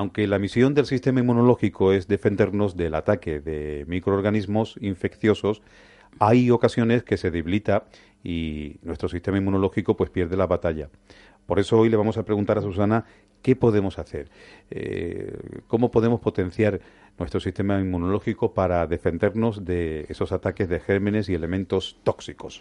Aunque la misión del sistema inmunológico es defendernos del ataque de microorganismos infecciosos, hay ocasiones que se debilita y nuestro sistema inmunológico pues pierde la batalla. Por eso hoy le vamos a preguntar a Susana qué podemos hacer, eh, cómo podemos potenciar nuestro sistema inmunológico para defendernos de esos ataques de gérmenes y elementos tóxicos.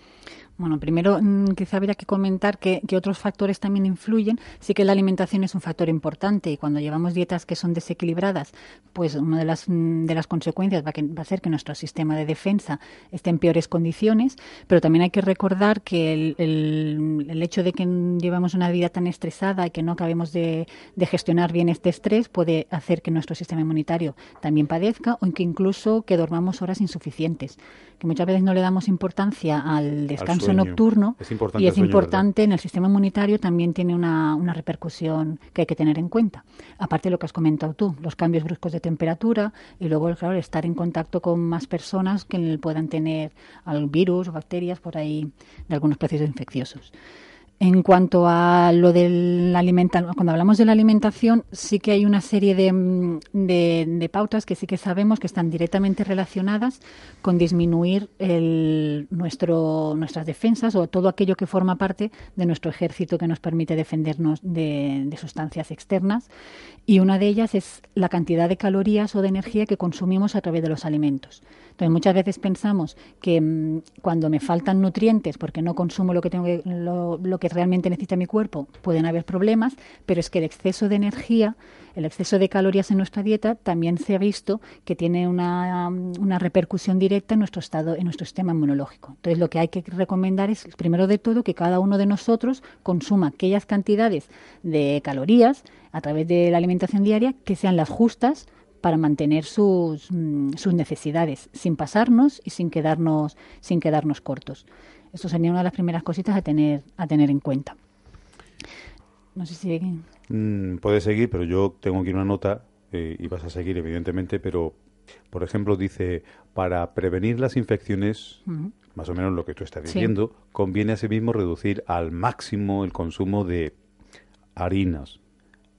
Bueno, primero mm, quizá habría que comentar que, otros factores también influyen. Sí que la alimentación es un factor importante y cuando llevamos dietas que son desequilibradas, pues una de las, mm, de las consecuencias va, va a ser que nuestro sistema de defensa esté en peores condiciones, pero también hay que recordar que el, el, hecho de que llevamos una vida tan estresada y que no acabemos de, de, gestionar bien este estrés puede hacer que nuestro sistema inmunitario también padezca o que incluso que dormamos horas insuficientes, que muchas veces no le damos importancia al descanso nocturno y es importante en el sistema inmunitario también tiene una, una, repercusión que hay que tener en cuenta. Aparte de lo que has comentado tú, los cambios bruscos de temperatura y luego, claro, estar en contacto con más personas que puedan tener algún virus o bacterias por ahí de algunos procesos infecciosos. En cuanto a lo del alimentación, cuando hablamos de la alimentación, sí que hay una serie de, de, pautas que sí que sabemos que están directamente relacionadas con disminuir el, nuestro, nuestras defensas o todo aquello que forma parte de nuestro ejército que nos permite defendernos de, de sustancias externas. Y una de ellas es la cantidad de calorías o de energía que consumimos a través de los alimentos. Entonces, muchas veces pensamos que mm, cuando me faltan nutrientes, porque no consumo lo que tengo lo, lo que realmente necesita mi cuerpo, pueden haber problemas, pero es que el exceso de energía, el exceso de calorías en nuestra dieta también se ha visto que tiene una, una repercusión directa en nuestro estado, en nuestro sistema inmunológico. Entonces, lo que hay que recomendar es, primero de todo, que cada uno de nosotros consuma aquellas cantidades de calorías a través de la alimentación diaria que sean las justas para mantener sus, mm, sus, necesidades sin pasarnos y sin quedarnos, sin quedarnos cortos. Esto sería una de las primeras cositas a tener, a tener en cuenta. No sé si... Mm, puedes seguir, pero yo tengo aquí una nota eh, y vas a seguir, evidentemente, pero, por ejemplo, dice, para prevenir las infecciones, más o menos lo que tú estás diciendo, conviene asimismo reducir al máximo el consumo de harinas,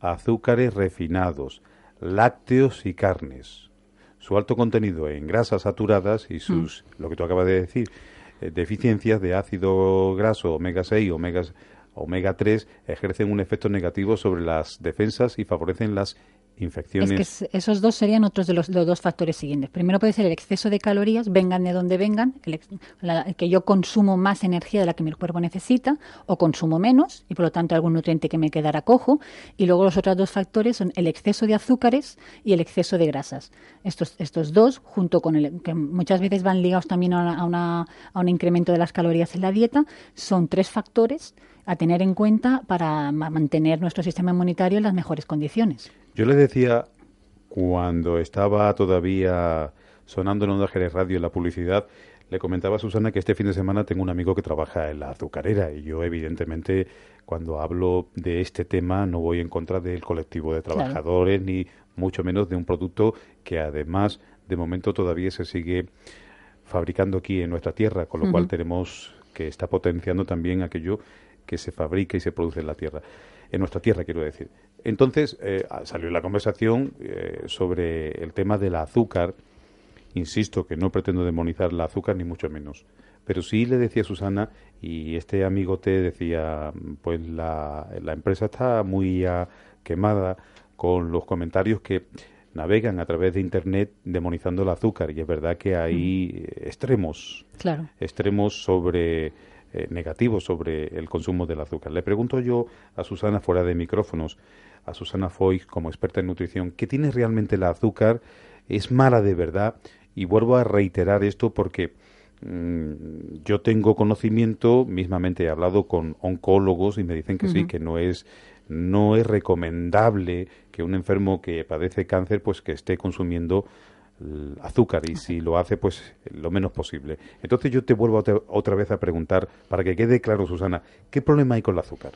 azúcares refinados, lácteos y carnes. Su alto contenido en grasas saturadas y sus, mm. lo que tú acabas de decir, eh, deficiencias de ácido graso omega 6 omega, omega 3 ejercen un efecto negativo sobre las defensas y favorecen las infecciones. Es que esos dos serían otros de los, dos factores siguientes. Primero puede ser el exceso de calorías, vengan de donde vengan, el, que yo consumo más energía de la que mi cuerpo necesita o consumo menos y por lo tanto algún nutriente que me quedará cojo. Y luego los otros dos factores son el exceso de azúcares y el exceso de grasas. Estos, estos dos, junto con el que muchas veces van ligados también a, a un incremento de las calorías en la dieta, son tres factores a tener en cuenta para mantener nuestro sistema inmunitario en las mejores condiciones. Yo le decía cuando estaba todavía sonando en Onda Jerez Radio en la publicidad, le comentaba a Susana que este fin de semana tengo un amigo que trabaja en la azucarera y yo evidentemente cuando hablo de este tema no voy en contra del colectivo de trabajadores ni mucho menos de un producto que además de momento todavía se sigue fabricando aquí en nuestra tierra, con lo cual tenemos que está potenciando también aquello que se fabrica y se produce en la tierra, en nuestra tierra quiero decir. Entonces eh, salió la conversación eh, sobre el tema del azúcar. Insisto que no pretendo demonizar el azúcar ni mucho menos, pero sí le decía a Susana y este amigo te decía, pues la, la empresa está muy quemada con los comentarios que navegan a través de internet demonizando el azúcar y es verdad que hay extremos, claro. extremos sobre eh, negativo sobre el consumo del azúcar. Le pregunto yo a Susana fuera de micrófonos, a Susana Foy como experta en nutrición, ¿qué tiene realmente el azúcar? ¿Es mala de verdad? Y vuelvo a reiterar esto porque mm, yo tengo conocimiento, mismamente he hablado con oncólogos y me dicen que sí, que no es no es recomendable que un enfermo que padece cáncer pues que esté consumiendo azúcar y si lo hace pues lo menos posible. Entonces yo te vuelvo otra vez a preguntar para que quede claro Susana, ¿qué problema hay con el azúcar?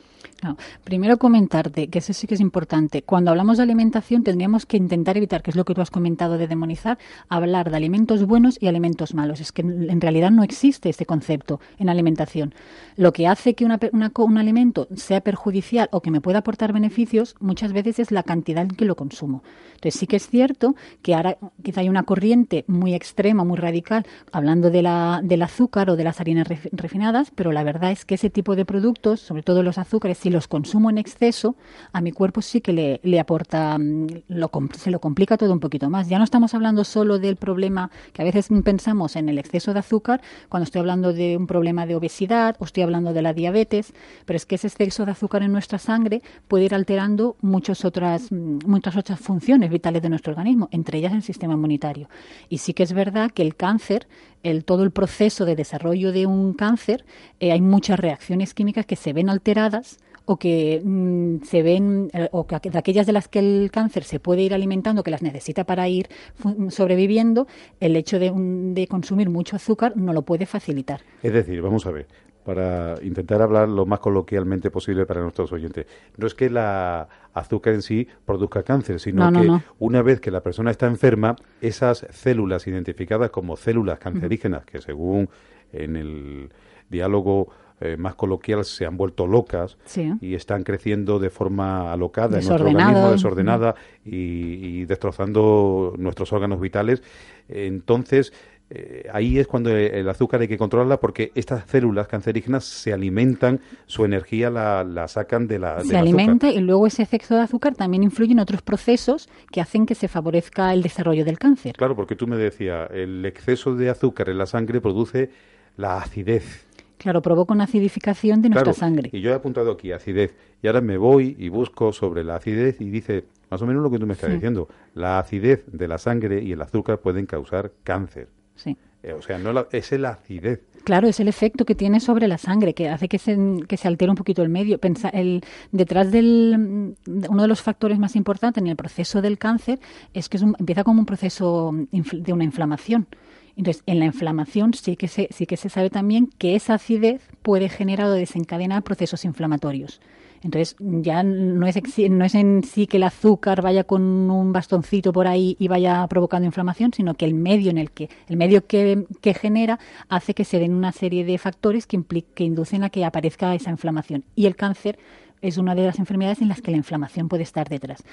primero comentarte que eso sí que es importante. Cuando hablamos de alimentación tendríamos que intentar evitar, que es lo que tú has comentado de demonizar, hablar de alimentos buenos y alimentos malos. Es que en realidad no existe este concepto en alimentación. Lo que hace que una, un alimento sea perjudicial o que me pueda aportar beneficios muchas veces es la cantidad en que lo consumo. Entonces sí que es cierto que ahora quizá hay una corriente muy extrema, muy radical, hablando de la, del azúcar o de las harinas refinadas, pero la verdad es que ese tipo de productos, sobre todo los azúcares, si los consumo en exceso, a mi cuerpo sí que le, le aporta, mm, lo, se lo complica todo un poquito más. Ya no estamos hablando solo del problema que a veces pensamos en el exceso de azúcar, cuando estoy hablando de un problema de obesidad o estoy hablando de la diabetes, pero es que ese exceso de azúcar en nuestra sangre puede ir alterando muchas otras, mm, muchas otras funciones vitales de nuestro organismo, entre ellas el sistema inmunitario. Y sí que es verdad que el cáncer, el, todo el proceso de desarrollo de un cáncer, eh, hay muchas reacciones químicas que se ven alteradas o que mm, se ven, eh, o que de aquellas de las que el cáncer se puede ir alimentando, que las necesita para ir sobreviviendo, el hecho de, de consumir mucho azúcar no lo puede facilitar. Es decir, vamos a ver, para intentar hablar lo más coloquialmente posible para nuestros oyentes. No es que la azúcar en sí produzca cáncer, sino que una vez que la persona está enferma, esas células identificadas como células cancerígenas, que según en el diálogo eh, más coloquial se han vuelto locas y están creciendo de forma alocada en nuestro organismo, desordenada y, destrozando nuestros órganos vitales. Entonces, eh, ahí es cuando el azúcar hay que controlarla porque estas células cancerígenas se alimentan, su energía la, sacan de la. Se alimenta y luego ese efecto de azúcar también influye en otros procesos que hacen que se favorezca el desarrollo del cáncer. Claro, porque tú me decías, el exceso de azúcar en la sangre produce la acidez. Claro, provoca una acidificación de nuestra sangre. Y yo he apuntado aquí acidez. Y ahora me voy y busco sobre la acidez y dice más o menos lo que tú me estás diciendo. La acidez de la sangre y el azúcar pueden causar cáncer. Sí. Eh, o sea, no es la acidez. Claro, es el efecto que tiene sobre la sangre, que hace que se, que se altere un poquito el medio. Pensa, el, detrás del uno de los factores más importantes en el proceso del cáncer es que es empieza como un proceso de una inflamación. Entonces, en la inflamación sí que se, sí que se sabe también que esa acidez puede generar o desencadenar procesos inflamatorios. Entonces, ya no es, no es en sí que el azúcar vaya con un bastoncito por ahí y vaya provocando inflamación, sino que el medio en el que, el medio que, genera hace que se den una serie de factores que, que inducen a que aparezca esa inflamación. Y el cáncer es una de las enfermedades en las que la inflamación puede estar detrás.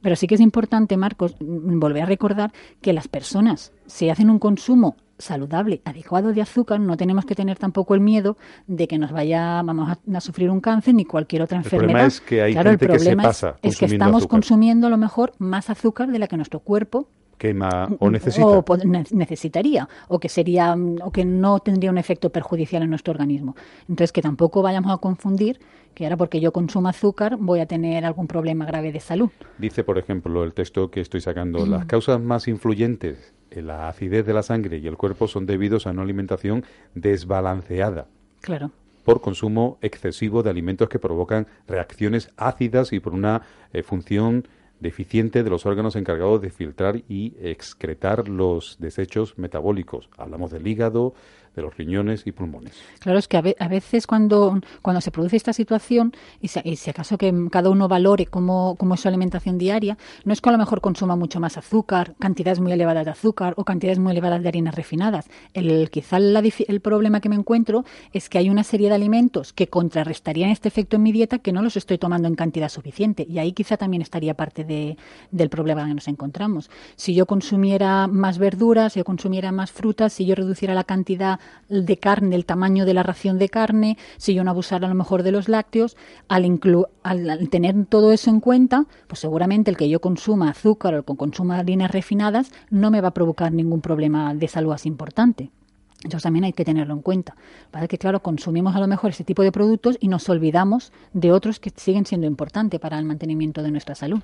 Pero sí que es importante, Marcos, mm, volver a recordar que las personas, si hacen un consumo saludable, adecuado de azúcar, no tenemos que tener tampoco el miedo de que nos vaya, vamos a, sufrir un cáncer ni cualquier otra enfermedad. El problema es que hay gente que se pasa es, que estamos consumiendo a lo mejor más azúcar de la que nuestro cuerpo quema o necesita. O necesitaría, o que sería, o que no tendría un efecto perjudicial en nuestro organismo. Entonces, que tampoco vayamos a confundir que ahora porque yo consumo azúcar voy a tener algún problema grave de salud. Dice, por ejemplo, el texto que estoy sacando, las causas más influyentes en la acidez de la sangre y el cuerpo son debidos a una alimentación desbalanceada. Claro por consumo excesivo de alimentos que provocan reacciones ácidas y por una eh, función deficiente de los órganos encargados de filtrar y excretar los desechos metabólicos. Hablamos del hígado, de los riñones y pulmones. Claro, es que a, veces cuando, cuando se produce esta situación, y si, acaso que cada uno valore cómo, cómo, es su alimentación diaria, no es que a lo mejor consuma mucho más azúcar, cantidades muy elevadas de azúcar o cantidades muy elevadas de harinas refinadas. El, quizá el problema que me encuentro es que hay una serie de alimentos que contrarrestarían este efecto en mi dieta que no los estoy tomando en cantidad suficiente. Y ahí quizá también estaría parte de, del problema que nos encontramos. Si yo consumiera más verduras, si yo consumiera más frutas, si yo reduciera la cantidad de carne, el tamaño de la ración de carne, si yo no abusara a lo mejor de los lácteos, al, al, tener todo eso en cuenta, pues seguramente el que yo consuma azúcar o el que consuma harinas refinadas no me va a provocar ningún problema de salud así importante. Entonces también hay que tenerlo en cuenta. Para que, claro, consumimos a lo mejor ese tipo de productos y nos olvidamos de otros que siguen siendo importantes para el mantenimiento de nuestra salud.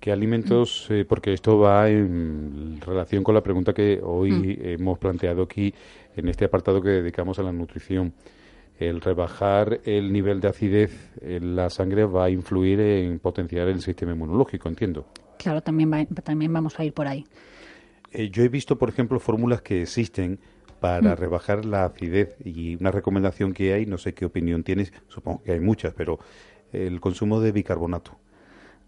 ¿Qué alimentos, eh, porque esto va en relación con la pregunta que hoy mm. hemos planteado aquí en este apartado que dedicamos a la nutrición? El rebajar el nivel de acidez en la sangre va a influir en potenciar el sistema inmunológico, entiendo. Claro, también, también vamos a ir por ahí. Eh, yo he visto, por ejemplo, fórmulas que existen para mm. rebajar la acidez y una recomendación que hay, no sé qué opinión tienes, supongo que hay muchas, pero el consumo de bicarbonato.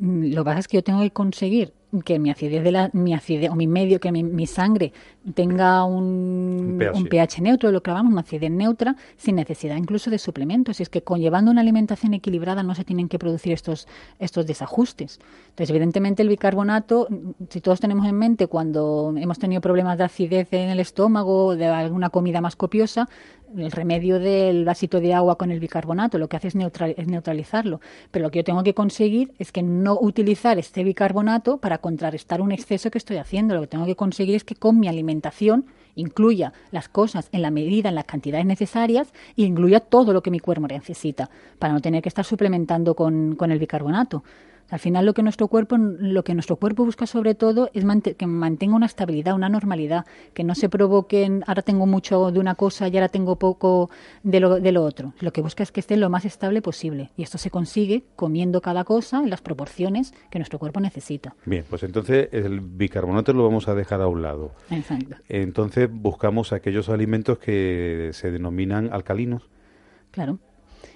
Mm, lo que pasa es que yo tengo que conseguir que mi acidez de la, mi acidez o mi medio que mi, sangre tenga un, pH. neutro lo que llamamos una acidez neutra sin necesidad incluso de suplementos y es que conllevando una alimentación equilibrada no se tienen que producir estos estos desajustes entonces evidentemente el bicarbonato si todos tenemos en mente cuando hemos tenido problemas de acidez en el estómago de alguna comida más copiosa el remedio del vasito de agua con el bicarbonato lo que hace es, es, neutralizarlo. Pero lo que yo tengo que conseguir es que no utilizar este bicarbonato para contrarrestar un exceso que estoy haciendo. Lo que tengo que conseguir es que con mi alimentación incluya las cosas en la medida, en las cantidades necesarias y incluya todo lo que mi cuerpo necesita para no tener que estar suplementando con, con el bicarbonato. Al final lo que nuestro cuerpo lo que nuestro cuerpo busca sobre todo es que mantenga una estabilidad, una normalidad, que no se provoquen ahora tengo mucho de una cosa y ahora tengo poco de lo, de lo otro. Lo que busca es que esté lo más estable posible y esto se consigue comiendo cada cosa en las proporciones que nuestro cuerpo necesita. Bien, pues entonces el bicarbonato lo vamos a dejar a un lado. Exacto. Entonces buscamos aquellos alimentos que se denominan alcalinos. Claro.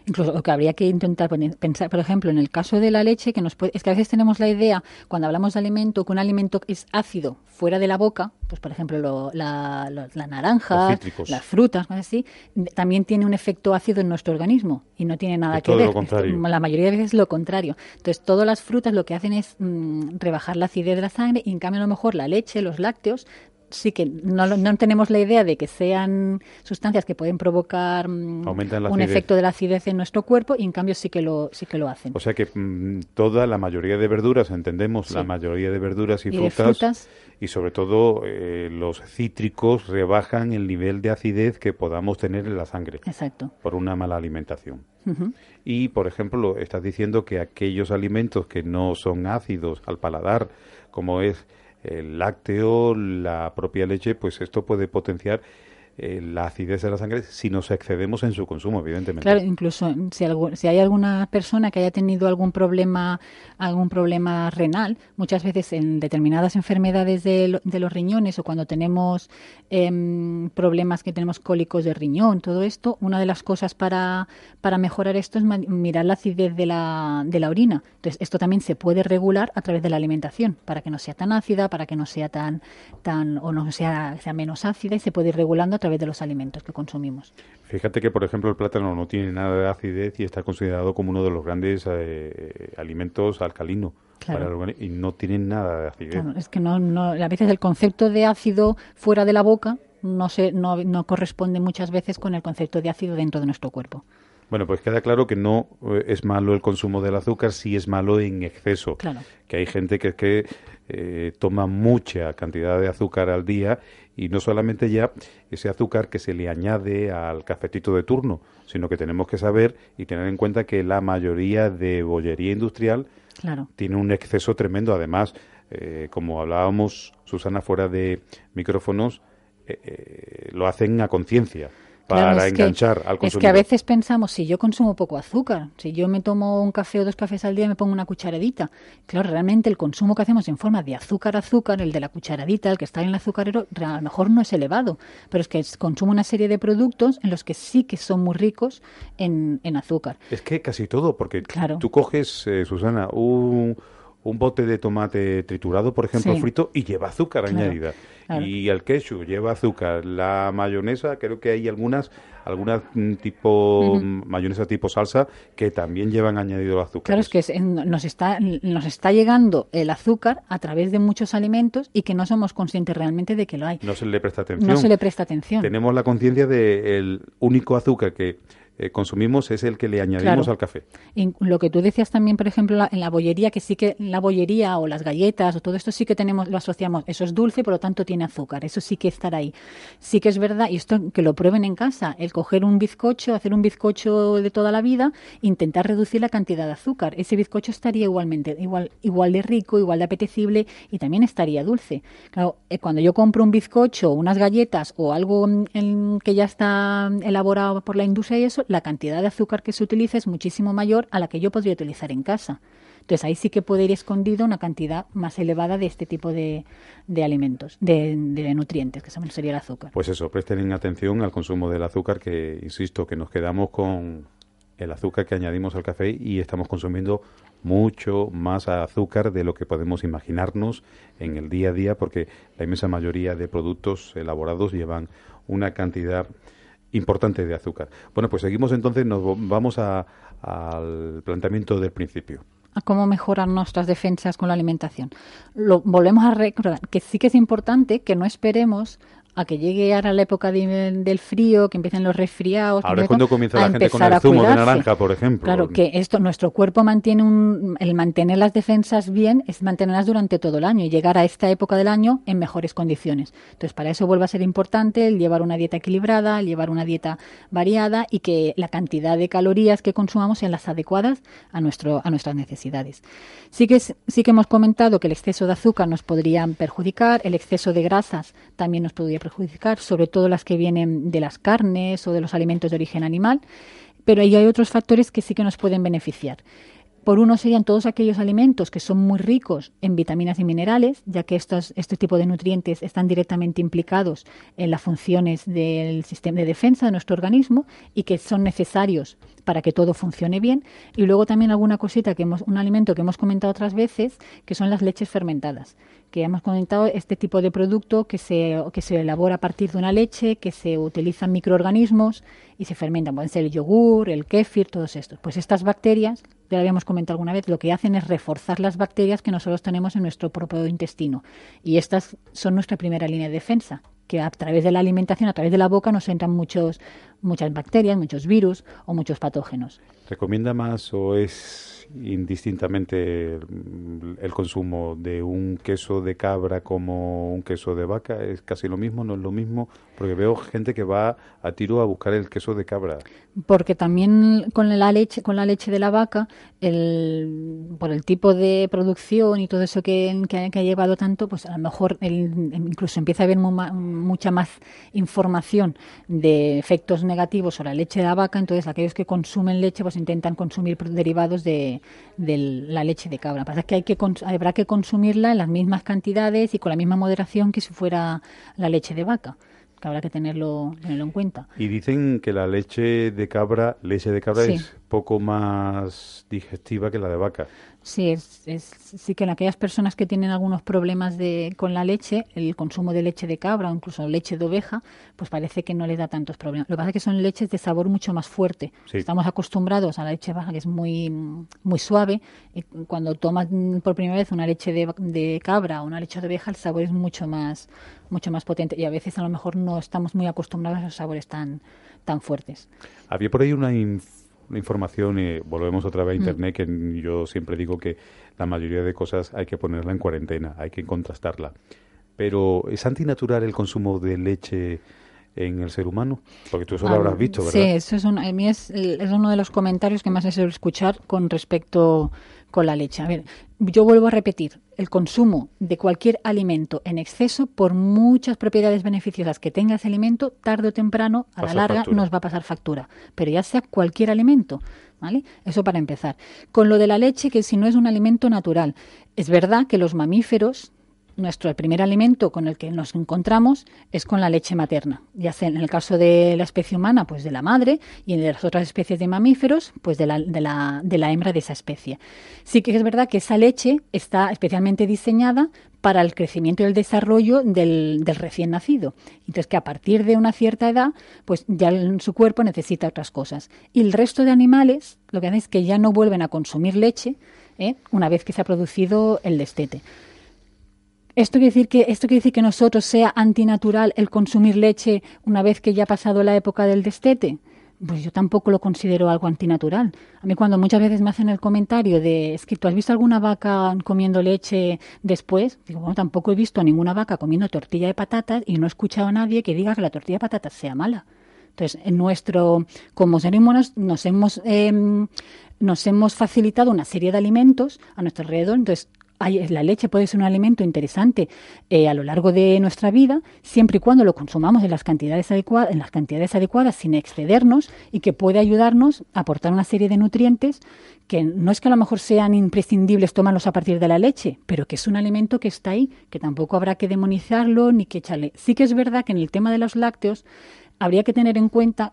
Incluso lo que habría que intentar pensar, por ejemplo, en el caso de la leche, que nos puede, es que a veces tenemos la idea, cuando hablamos de alimento, que un alimento es ácido fuera de la boca, pues por ejemplo la, naranja, las frutas, así, también tiene un efecto ácido en nuestro organismo y no tiene nada que ver. La mayoría de veces es lo contrario. Entonces, todas las frutas lo que hacen es mm, rebajar la acidez de la sangre y en cambio a lo mejor la leche, los lácteos sí que no, no, tenemos la idea de que sean sustancias que pueden provocar mm, un efecto de la acidez en nuestro cuerpo y en cambio sí que lo sí que lo hacen. O sea que mm, toda la mayoría de verduras, entendemos, la mayoría de verduras y, frutas, y sobre todo eh, los cítricos rebajan el nivel de acidez que podamos tener en la sangre. Exacto. Por una mala alimentación. Y, por ejemplo, estás diciendo que aquellos alimentos que no son ácidos al paladar, como es el lácteo, la propia leche, pues esto puede potenciar eh, la acidez de la sangre si nos excedemos en su consumo, evidentemente. Claro, incluso si, hay alguna persona que haya tenido algún problema, algún problema renal, muchas veces en determinadas enfermedades de, los riñones o cuando tenemos em, problemas que tenemos cólicos de riñón, todo esto, una de las cosas para, para mejorar esto es mirar la acidez de la, de la orina. Entonces, esto también se puede regular a través de la alimentación, para que no sea tan ácida, para que no sea tan, tan o no sea, sea menos ácida y se puede ir regulando a través de los alimentos que consumimos. Fíjate que, por ejemplo, el plátano no tiene nada de acidez y está considerado como uno de los grandes eh, alimentos alcalinos. y no tiene nada de acidez. es que no, no, a veces el concepto de ácido fuera de la boca no, se, no, no corresponde muchas veces con el concepto de ácido dentro de nuestro cuerpo. Bueno, pues queda claro que no eh, es malo el consumo del azúcar, sí es malo en exceso. Claro. Que hay gente que, que eh, toma mucha cantidad de azúcar al día y no solamente ya ese azúcar que se le añade al cafetito de turno, sino que tenemos que saber y tener en cuenta que la mayoría de bollería industrial tiene un exceso tremendo. Además, eh, como hablábamos, Susana, fuera de micrófonos, lo hacen a conciencia para enganchar al consumidor. Es que a veces pensamos, si yo consumo poco azúcar, si yo me tomo un café o dos cafés al día, me pongo una cucharadita. Claro, realmente el consumo que hacemos en forma de azúcar azúcar, el de la cucharadita, el que está en el azucarero, a lo mejor no es elevado, pero es que consumo una serie de productos en los que sí que son muy ricos en, azúcar. Es que casi todo, porque tú coges, eh, Susana, un un bote de tomate triturado, por ejemplo, frito, y lleva azúcar añadida. Y el ketchup lleva azúcar. La mayonesa, creo que hay algunas, algunas mm, tipo mayonesa tipo salsa que también llevan añadido azúcar. Claro, es que nos, está, nos está llegando el azúcar a través de muchos alimentos y que no somos conscientes realmente de que lo hay. No se le presta atención. No se le presta atención. Tenemos la conciencia del único azúcar que eh, consumimos es el que le añadimos al café. Y lo que tú decías también, por ejemplo, en la bollería, que sí que la bollería o las galletas o todo esto sí que tenemos, lo asociamos, eso es dulce, por lo tanto tiene azúcar, eso sí que estará ahí. Sí que es verdad, y esto que lo prueben en casa, el coger un bizcocho, hacer un bizcocho de toda la vida, intentar reducir la cantidad de azúcar. Ese bizcocho estaría igualmente, igual, igual de rico, igual de apetecible y también estaría dulce. Claro, eh, cuando yo compro un bizcocho, unas galletas o algo que ya está elaborado por la industria y eso, la cantidad de azúcar que se utiliza es muchísimo mayor a la que yo podría utilizar en casa. Entonces ahí sí que puede ir escondido una cantidad más elevada de este tipo de, alimentos, de, nutrientes, que sería el azúcar. Pues eso, presten atención al consumo del azúcar, que insisto, que nos quedamos con el azúcar que añadimos al café y estamos consumiendo mucho más azúcar de lo que podemos imaginarnos en el día a día, porque la inmensa mayoría de productos elaborados llevan una cantidad importante de azúcar. Bueno, pues seguimos entonces, nos vamos al planteamiento del principio a cómo mejorar nuestras defensas con la alimentación. Lo, volvemos a recordar que sí que es importante que no esperemos a que llegue ahora la época del frío, que empiecen los resfriados. Ahora es cuando comienza la gente con el zumo de naranja, por ejemplo. Claro, que esto, nuestro cuerpo mantiene un, el mantener las defensas bien es mantenerlas durante todo el año y llegar a esta época del año en mejores condiciones. Entonces, para eso vuelve a ser importante el llevar una dieta equilibrada, el llevar una dieta variada y que la cantidad de calorías que consumamos sean las adecuadas a, nuestro, a nuestras necesidades. Sí que, sí que hemos comentado que el exceso de azúcar nos podría perjudicar, el exceso de grasas también nos podría perjudicar, sobre todo las que vienen de las carnes o de los alimentos de origen animal, pero ahí hay otros factores que sí que nos pueden beneficiar. Por uno serían todos aquellos alimentos que son muy ricos en vitaminas y minerales, ya que estos, este tipo de nutrientes están directamente implicados en las funciones del sistema de defensa de nuestro organismo y que son necesarios para que todo funcione bien. Y luego también alguna cosita que hemos, un alimento que hemos comentado otras veces, que son las leches fermentadas que hemos comentado este tipo de producto que se, que se elabora a partir de una leche, que se utilizan microorganismos y se fermentan. Pueden ser el yogur, el kéfir, todos estos. Pues estas bacterias, ya lo habíamos comentado alguna vez, lo que hacen es reforzar las bacterias que nosotros tenemos en nuestro propio intestino. Y estas son nuestra primera línea de defensa que a través de la alimentación, a través de la boca, nos entran muchos, muchas bacterias, muchos virus o muchos patógenos. ¿Recomienda más o es indistintamente el consumo de un queso de cabra como un queso de vaca es casi lo mismo, no es lo mismo, porque veo gente que va a tiro a buscar el queso de cabra. Porque también con la leche, con la leche de la vaca, el, por el tipo de producción y todo eso que, ha llevado tanto, pues a lo mejor incluso empieza a haber mucha más información de efectos negativos sobre la leche de la vaca, entonces aquellos que consumen leche pues intentan consumir derivados de, de la leche de cabra. Pasa que, hay que habrá que consumirla en las mismas cantidades y con la misma moderación que si fuera la leche de vaca que habrá que tenerlo, tenerlo en cuenta. Y dicen que la leche de cabra, leche de cabra es poco más digestiva que la de vaca. Sí, es, sí que en aquellas personas que tienen algunos problemas de, con la leche, el consumo de leche de cabra o incluso leche de oveja, pues parece que no les da tantos problemas. Lo que pasa es que son leches de sabor mucho más fuerte. Estamos acostumbrados a la leche baja, que es muy, muy suave. Y cuando tomas por primera vez una leche de, de cabra o una leche de oveja, el sabor es mucho más, mucho más potente. Y a veces a lo mejor no estamos muy acostumbrados a esos sabores tan, tan fuertes. Había por ahí una la información, y volvemos otra vez a mm. Internet, que yo siempre digo que la mayoría de cosas hay que ponerla en cuarentena, hay que contrastarla. Pero ¿es antinatural el consumo de leche en el ser humano? Porque tú eso lo habrás visto, ¿verdad? Sí, eso es, a mí es, es, uno de los comentarios que más he escuchar con respecto con la leche. A ver, yo vuelvo a repetir, el consumo de cualquier alimento en exceso, por muchas propiedades beneficiosas que tenga ese alimento, tarde o temprano, a la larga, nos va a pasar factura. Pero ya sea cualquier alimento, ¿vale? Eso para empezar. Con lo de la leche, que si no es un alimento natural, es verdad que los mamíferos nuestro primer alimento con el que nos encontramos es con la leche materna, ya sea en el caso de la especie humana, pues de la madre, y en las otras especies de mamíferos, pues de la, de la, de la hembra de esa especie. Sí que es verdad que esa leche está especialmente diseñada para el crecimiento y el desarrollo del, del, recién nacido. Entonces, que a partir de una cierta edad, pues ya su cuerpo necesita otras cosas. Y el resto de animales lo que hacen es que ya no vuelven a consumir leche ¿eh? una vez que se ha producido el destete. ¿Esto quiere, decir que, ¿Esto quiere decir que nosotros sea antinatural el consumir leche una vez que ya ha pasado la época del destete? pues yo tampoco lo considero algo antinatural. A mí cuando muchas veces me hacen el comentario de, es que tú has visto alguna vaca comiendo leche después, digo, bueno, tampoco he visto a ninguna vaca comiendo tortilla de patatas y no he escuchado a nadie que diga que la tortilla de patatas sea mala. Entonces, en nuestro, como seres humanos, nos hemos, em, nos hemos facilitado una serie de alimentos a nuestro alrededor. Entonces, la leche puede ser un alimento interesante eh, a lo largo de nuestra vida, siempre y cuando lo consumamos en las cantidades adecuadas, en las cantidades adecuadas, sin excedernos y que puede ayudarnos a aportar una serie de nutrientes que no es que a lo mejor sean imprescindibles tomarlos a partir de la leche, pero que es un alimento que está ahí, que tampoco habrá que demonizarlo ni que echarle. Sí que es verdad que en el tema de los lácteos habría que tener en cuenta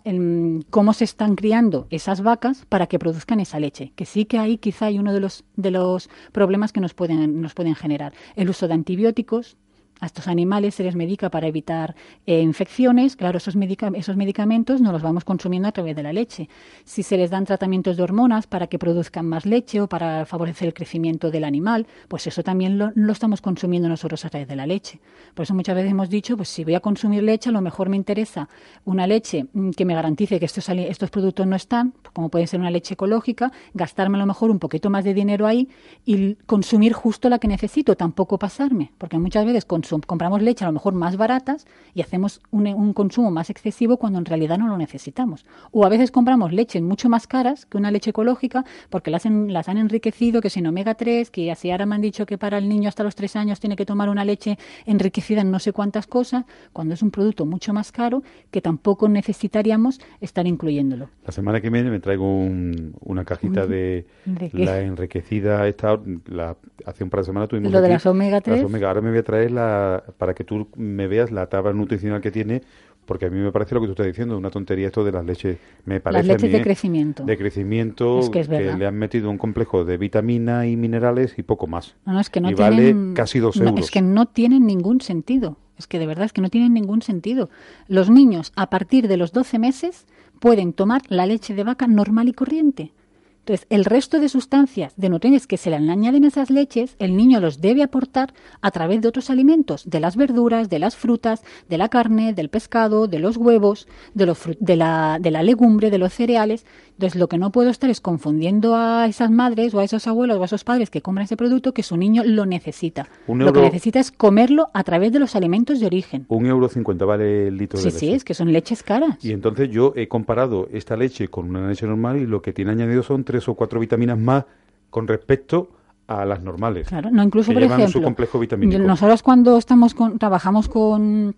cómo se están criando esas vacas para que produzcan esa leche, que sí que ahí quizá hay uno de los, de los problemas que nos pueden, nos pueden generar. El uso de antibióticos, a estos animales se les medica para evitar eh, infecciones. Claro, esos, medicamentos no los vamos consumiendo a través de la leche. Si se les dan tratamientos de hormonas para que produzcan más leche o para favorecer el crecimiento del animal, pues eso también lo, estamos consumiendo nosotros a través de la leche. Por eso muchas veces hemos dicho, pues si voy a consumir leche, a lo mejor me interesa una leche mm, que me garantice que estos, estos productos no están, como puede ser una leche ecológica, gastarme a lo mejor un poquito más de dinero ahí y consumir justo la que necesito, tampoco pasarme, porque muchas veces compramos leche a lo mejor más baratas y hacemos un, consumo más excesivo cuando en realidad no lo necesitamos. O a veces compramos leches mucho más caras que una leche ecológica porque las, las han enriquecido, que sin omega 3, que así ahora me han dicho que para el niño hasta los 3 años tiene que tomar una leche enriquecida en no sé cuántas cosas, cuando es un producto mucho más caro que tampoco necesitaríamos estar incluyéndolo. La semana que viene me traigo una cajita de, la enriquecida, esta, la, hace un par de semanas tuvimos... Lo de las omega 3. ahora me voy a traer la para, que tú me veas la tabla nutricional que tiene porque a mí me parece lo que tú estás diciendo, una tontería esto de las leches. Me parece las leches de crecimiento. De crecimiento, que, le han metido un complejo de vitamina y minerales y poco más. No, es que no y tienen, vale casi dos euros. es que no tienen ningún sentido. Es que de verdad es que no tienen ningún sentido. Los niños, a partir de los 12 meses, pueden tomar la leche de vaca normal y corriente. Entonces, el resto de sustancias, de nutrientes que se le añaden a esas leches, el niño los debe aportar a través de otros alimentos, de las verduras, de las frutas, de la carne, del pescado, de los huevos, de, los de, la, de la legumbre, de los cereales. Entonces, lo que no puedo estar es confundiendo a esas madres o a esos abuelos o a esos padres que compran ese producto que su niño lo necesita. lo que necesita es comerlo a través de los alimentos de origen. Un euro cincuenta vale el litro de leche. Sí, sí, es que son leches caras. Y entonces yo he comparado esta leche con una leche normal y lo que tiene añadido son tres o cuatro vitaminas más con respecto a las normales. Claro, no, incluso por ejemplo, su complejo vitamínico. nosotros cuando estamos con, trabajamos con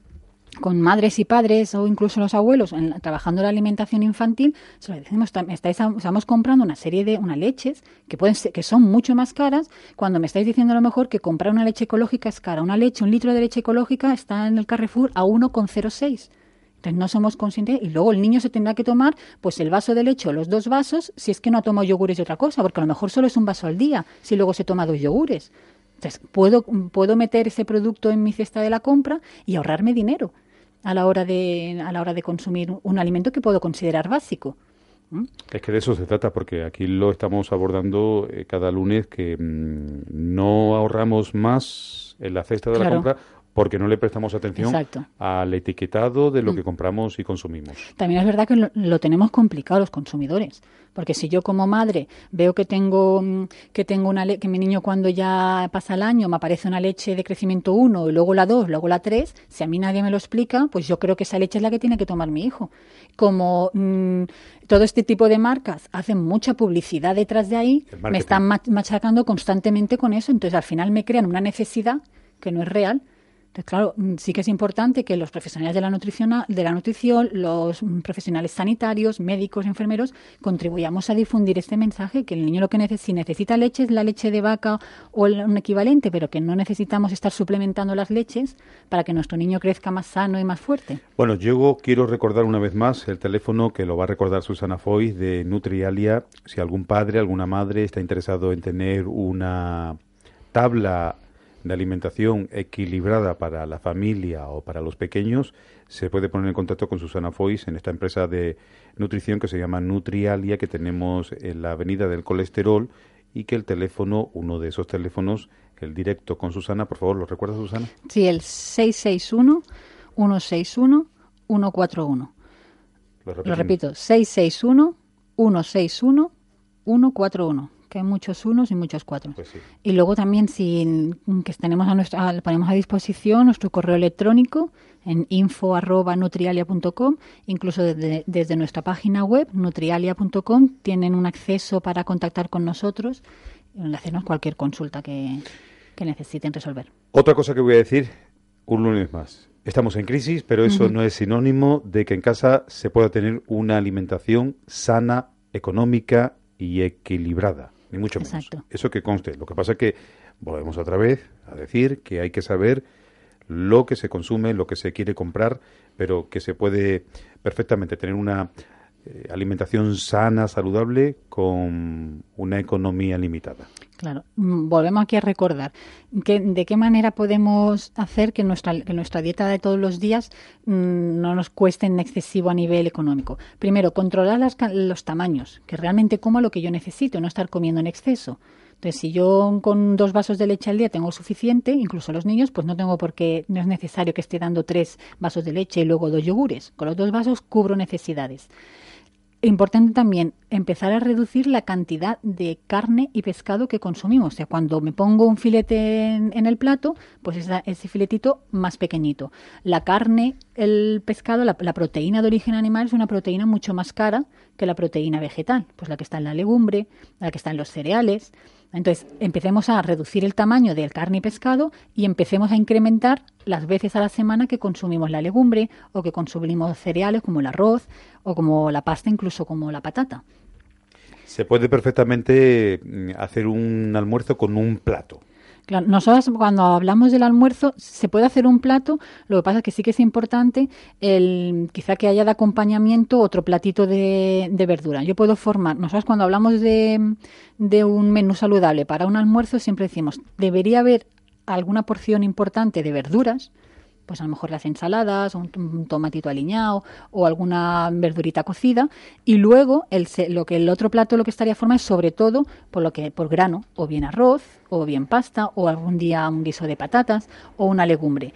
con madres y padres o incluso los abuelos en, trabajando la alimentación infantil, se lo decimos, estáis, estamos comprando una serie de una leches que pueden ser, que son mucho más caras, cuando me estáis diciendo a lo mejor que comprar una leche ecológica es cara. Una leche, un litro de leche ecológica está en el Carrefour a 1,06. Entonces no somos conscientes y luego el niño se tendrá que tomar pues el vaso de leche o los dos vasos si es que no ha tomado yogures y otra cosa, porque a lo mejor solo es un vaso al día si luego se toma dos yogures. Entonces puedo, puedo meter ese producto en mi cesta de la compra y ahorrarme dinero a la hora de, a la hora de consumir un alimento que puedo considerar básico. Es que de eso se trata, porque aquí lo estamos abordando eh, cada lunes, que mm, no ahorramos más en la cesta de la compra porque no le prestamos atención al etiquetado de lo mm. que compramos y consumimos. También es verdad que lo, tenemos complicado los consumidores, porque si yo como madre veo que tengo mm, que tengo una que mi niño cuando ya pasa el año me aparece una leche de crecimiento 1 y luego la 2, luego la 3, si a mí nadie me lo explica, pues yo creo que esa leche es la que tiene que tomar mi hijo. Como mm, todo este tipo de marcas hacen mucha publicidad detrás de ahí, me están machacando constantemente con eso, entonces al final me crean una necesidad que no es real entonces, claro, mm, sí que es importante que los profesionales de la nutrición, de la nutrición, los mm, profesionales sanitarios, médicos, enfermeros, contribuyamos a difundir este mensaje que el niño lo que necesita, si necesita leche es la leche de vaca o un equivalente, pero que no necesitamos estar suplementando las leches para que nuestro niño crezca más sano y más fuerte. Bueno, yo quiero recordar una vez más el teléfono que lo va a recordar Susana Foy de Nutrialia. Si algún padre, alguna madre está interesado en tener una tabla de alimentación equilibrada para la familia o para los pequeños, se puede poner en contacto con Susana Foix en esta empresa de nutrición que se llama Nutrialia, que tenemos en la Avenida del Colesterol y que el teléfono, uno de esos teléfonos, el directo con Susana, por favor, ¿lo recuerda Susana? Sí, el 661 161 141. Lo, repito, 661 161 141 que hay muchos unos y muchos cuatro. Pues y luego también si que tenemos a nuestra, ponemos a disposición nuestro correo electrónico en info.nutrialia.com, incluso desde, desde, nuestra página web nutrialia.com tienen un acceso para contactar con nosotros y hacernos cualquier consulta que, que necesiten resolver. Otra cosa que voy a decir, un lunes más. Estamos en crisis, pero eso no es sinónimo de que en casa se pueda tener una alimentación sana, económica y equilibrada ni mucho menos. Eso que conste. Lo que pasa es que volvemos otra vez a decir que hay que saber lo que se consume, lo que se quiere comprar, pero que se puede perfectamente tener una eh, alimentación sana, saludable, con una economía limitada. Claro, mm, volvemos aquí a recordar que, de qué manera podemos hacer que nuestra, dieta de todos los días mm, no nos cueste en excesivo a nivel económico. Primero, controlar los tamaños, que realmente coma lo que yo necesito, no estar comiendo en exceso. Entonces, si yo con dos vasos de leche al día tengo suficiente, incluso los niños, pues no tengo por qué, no es necesario que esté dando tres vasos de leche y luego dos yogures. Con los dos vasos cubro necesidades. Importante también empezar a reducir la cantidad de carne y pescado que consumimos. O sea, cuando me pongo un filete en, el plato, pues ese filetito más pequeñito. La carne, el pescado, la, proteína de origen animal es una proteína mucho más cara que la proteína vegetal, pues la que está en la legumbre, la que está en los cereales. Entonces, empecemos a reducir el tamaño del carne y pescado y empecemos a incrementar las veces a la semana que consumimos la legumbre o que consumimos cereales como el arroz o como la pasta, incluso como la patata. Se puede perfectamente mm, hacer un almuerzo con un plato. Claro, nosotros cuando hablamos del almuerzo se puede hacer un plato, lo que pasa es que sí que es importante el quizá que haya de acompañamiento otro platito de, de verdura. Yo puedo formar, nosotros cuando hablamos de, de un menú saludable para un almuerzo siempre decimos, debería haber alguna porción importante de verduras, pues a lo mejor las ensaladas, un, un tomatito aliñado o alguna verdurita cocida y luego el, lo que el otro plato lo que estaría formado es sobre todo por lo que por grano o bien arroz o bien pasta o algún día un guiso de patatas o una legumbre.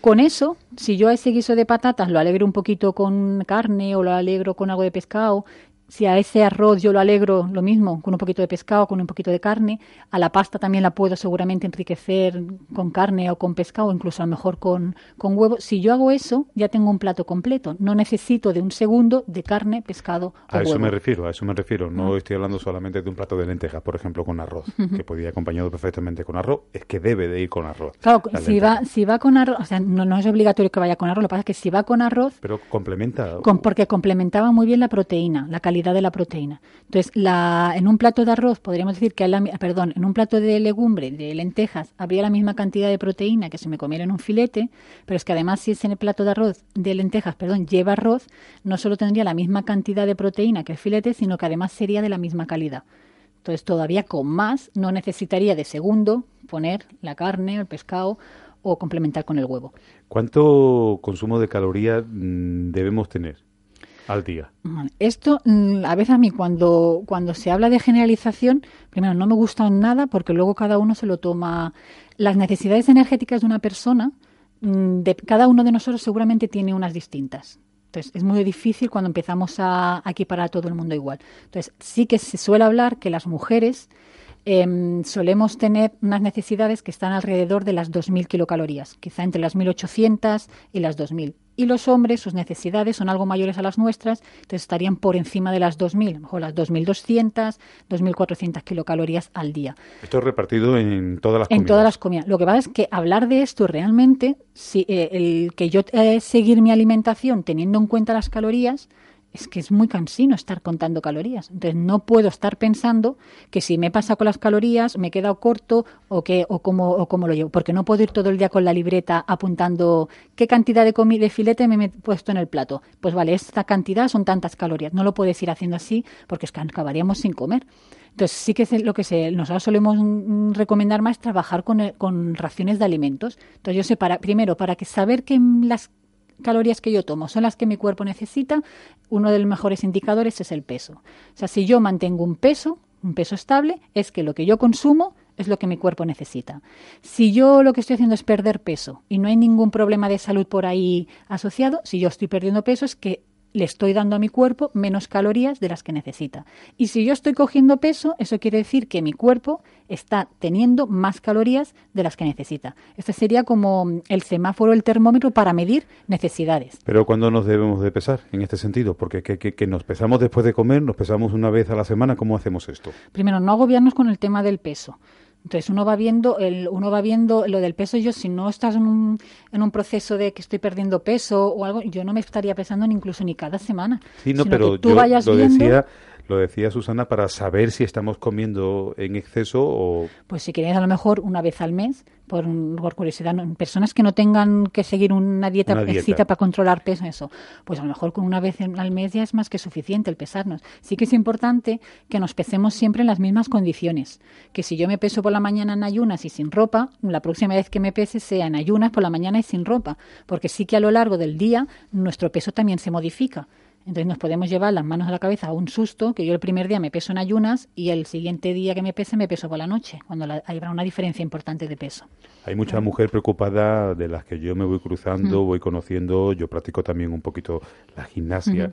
Con eso, si yo a ese guiso de patatas lo alegro un poquito con carne o lo alegro con algo de pescado si a ese arroz yo lo alegro lo mismo, con un poquito de pescado, con un poquito de carne, a la pasta también la puedo seguramente enriquecer con carne o con pescado, incluso a lo mejor con, con huevo. Si yo hago eso, ya tengo un plato completo. No necesito de un segundo de carne, pescado o A eso me refiero, a eso me refiero. No estoy hablando solamente de un plato de lentejas, por ejemplo, con arroz, que podría acompañado perfectamente con arroz. Es que debe de ir con arroz. Claro, si va, si va con arroz, o sea, no, no, es obligatorio que vaya con arroz, lo que pasa es que si va con arroz... Pero complementa... porque complementaba muy bien la proteína, la calidad de la proteína. Entonces, la, en un plato de arroz podríamos decir que, la, perdón, en un plato de legumbre, de lentejas, habría la misma cantidad de proteína que si me comiera en un filete, pero es que además si es en el plato de arroz de lentejas, perdón, lleva arroz, no solo tendría la misma cantidad de proteína que el filete, sino que además sería de la misma calidad. Entonces, todavía con más, no necesitaría de segundo poner la carne, el pescado o complementar con el huevo. ¿Cuánto consumo de calorías mm, debemos tener? Al día. Esto, mm, a veces a mí, cuando, cuando se habla de generalización, primero no me gusta nada porque luego cada uno se lo toma. Las necesidades energéticas de una persona, mm, de cada uno de nosotros seguramente tiene unas distintas. Entonces, es muy difícil cuando empezamos a, equiparar a todo el mundo igual. Entonces, sí que se suele hablar que las mujeres em, solemos tener unas necesidades que están alrededor de las 2.000 kilocalorías, quizá entre las 1.800 y las 2.000 y los hombres, sus necesidades son algo mayores a las nuestras, entonces estarían por encima de las 2.000, a lo mejor las 2.200, 2.400 kilocalorías al día. Esto es repartido en todas las comidas. En todas las comidas. Lo que pasa es que hablar de esto realmente, si, eh, el que yo eh, seguir mi alimentación teniendo en cuenta las calorías, es que es muy cansino estar contando calorías. Entonces no puedo estar pensando que si me pasa con las calorías me he quedado corto o que o cómo o cómo lo llevo, porque no puedo ir todo el día con la libreta apuntando qué cantidad de comida de filete me he puesto en el plato. Pues vale, esta cantidad son tantas calorías. No lo puedes ir haciendo así porque es que acabaríamos sin comer. Entonces sí que es lo que se, nosotros solemos recomendar más trabajar con, con raciones de alimentos. Entonces yo sé para primero para que saber que las calorías que yo tomo son las que mi cuerpo necesita, uno de los mejores indicadores es el peso. O sea, si yo mantengo un peso, un peso estable, es que lo que yo consumo es lo que mi cuerpo necesita. Si yo lo que estoy haciendo es perder peso y no hay ningún problema de salud por ahí asociado, si yo estoy perdiendo peso es que le estoy dando a mi cuerpo menos calorías de las que necesita. Y si yo estoy cogiendo peso, eso quiere decir que mi cuerpo está teniendo más calorías de las que necesita. Este sería como el semáforo, el termómetro para medir necesidades. Pero ¿cuándo nos debemos de pesar en este sentido? Porque que, nos pesamos después de comer, nos pesamos una vez a la semana, ¿cómo hacemos esto? Primero, no agobiarnos con el tema del peso. Entonces uno va viendo el, uno va viendo lo del peso. Yo si no estás en un, en un proceso de que estoy perdiendo peso o algo, yo no me estaría pesando ni incluso ni cada semana. Sí, no, pero tú vayas lo decía lo decía Susana para saber si estamos comiendo en exceso o... Pues si queréis a lo mejor una vez al mes, por, por curiosidad, personas que no tengan que seguir una dieta, una para controlar peso, eso, pues a lo mejor con una vez al mes ya es más que suficiente el pesarnos. Sí que es importante que nos pesemos siempre en las mismas condiciones, que si yo me peso por la mañana en ayunas y sin ropa, la próxima vez que me pese sea en ayunas por la mañana y sin ropa, porque sí que a lo largo del día nuestro peso también se modifica. Entonces nos podemos llevar las manos a la cabeza a un susto, que yo el primer día me peso en ayunas y el siguiente día que me pese me peso por la noche, cuando habrá una diferencia importante de peso. Hay mucha mujer preocupada de las que yo me voy cruzando, voy conociendo, yo practico también un poquito la gimnasia.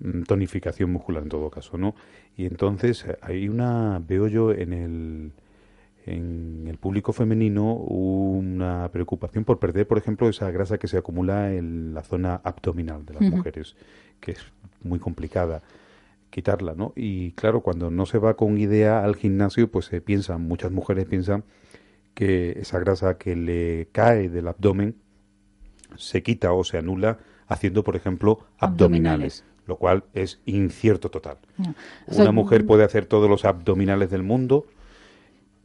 Mm, tonificación muscular en todo caso, ¿no? Y entonces eh, hay una, veo yo en el, en el público femenino una preocupación por perder, por ejemplo, esa grasa que se acumula en la zona abdominal de las mujeres, que es muy complicada quitarla, ¿no? Y claro, cuando no se va con idea al gimnasio, pues se piensa, muchas mujeres piensan que esa grasa que le cae del abdomen se quita o se anula haciendo, por ejemplo, abdominales, lo cual es incierto total. Una mujer puede hacer todos los abdominales del mundo,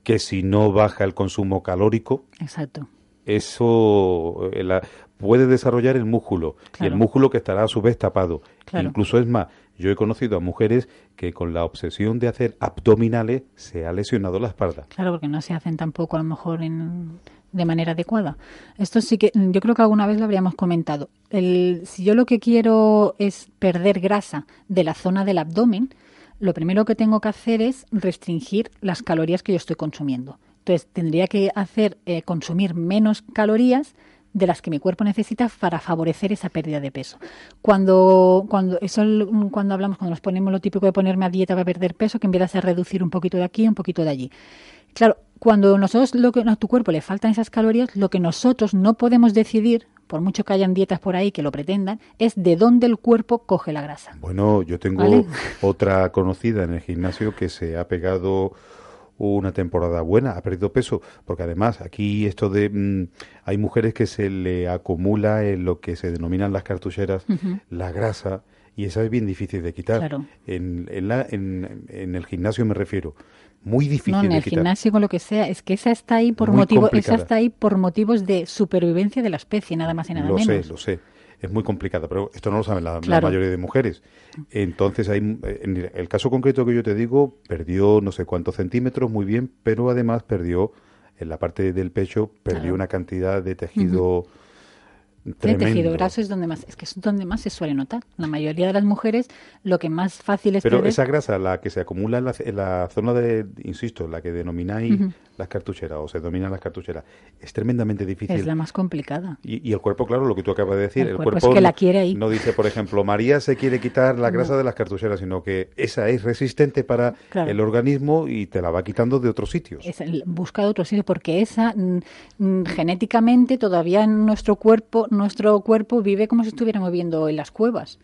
que si no baja el consumo calórico, Exacto. eso eh, puede desarrollar el músculo y el músculo que estará a su vez tapado. Incluso es más, yo he conocido a mujeres que con la obsesión de hacer abdominales se ha lesionado la espalda. Claro, porque no se hacen tampoco a lo mejor de manera adecuada. Esto sí que yo creo que alguna vez lo habríamos comentado. El, si yo lo que quiero es perder grasa de la zona del abdomen, lo primero que tengo que hacer es restringir las calorías que yo estoy consumiendo. Entonces, tendría que hacer eh, consumir menos calorías de las que mi cuerpo necesita para favorecer esa pérdida de peso. Cuando, cuando, eso, cuando hablamos, cuando nos ponemos lo típico de ponerme a dieta para perder peso, que empiezas a reducir un poquito de aquí, un poquito de allí. Claro, cuando nosotros lo que a tu cuerpo le faltan esas calorías, lo que nosotros no podemos decidir por mucho que hayan dietas por ahí que lo pretendan, es de dónde el cuerpo coge la grasa. Bueno, yo tengo otra conocida en el gimnasio que se ha pegado una temporada buena, ha perdido peso, porque además aquí esto de mm, hay mujeres que se le acumula en lo que se denominan las cartucheras la grasa y esa es bien difícil de quitar. En, en, la, en, en, el gimnasio me refiero muy difícil. No, en el gimnasio con lo que sea, es que esa está ahí por motivos, esa está ahí por motivos de supervivencia de la especie, nada más y nada menos. Lo sé, lo sé. Es muy complicada, pero esto no lo saben la, mayoría de mujeres. Entonces, hay, en el caso concreto que yo te digo, perdió no sé cuántos centímetros, muy bien, pero además perdió en la parte del pecho, perdió una cantidad de tejido. El tejido graso es donde más, es que es donde más se suele notar. La mayoría de las mujeres lo que más fácil es Pero esa grasa, la que se acumula en la, en la zona de, insisto, la que denomináis las cartucheras o se dominan las cartucheras, es tremendamente difícil. Es la más complicada. Y, el cuerpo, claro, lo que tú acabas de decir, el, cuerpo, es que la quiere ahí. no dice, por ejemplo, María se quiere quitar la grasa de las cartucheras, sino que esa es resistente para el organismo y te la va quitando de otros sitios. Es busca de otros sitios porque esa mm, mm, genéticamente todavía en nuestro cuerpo nuestro cuerpo vive como si estuviéramos viviendo en las cuevas.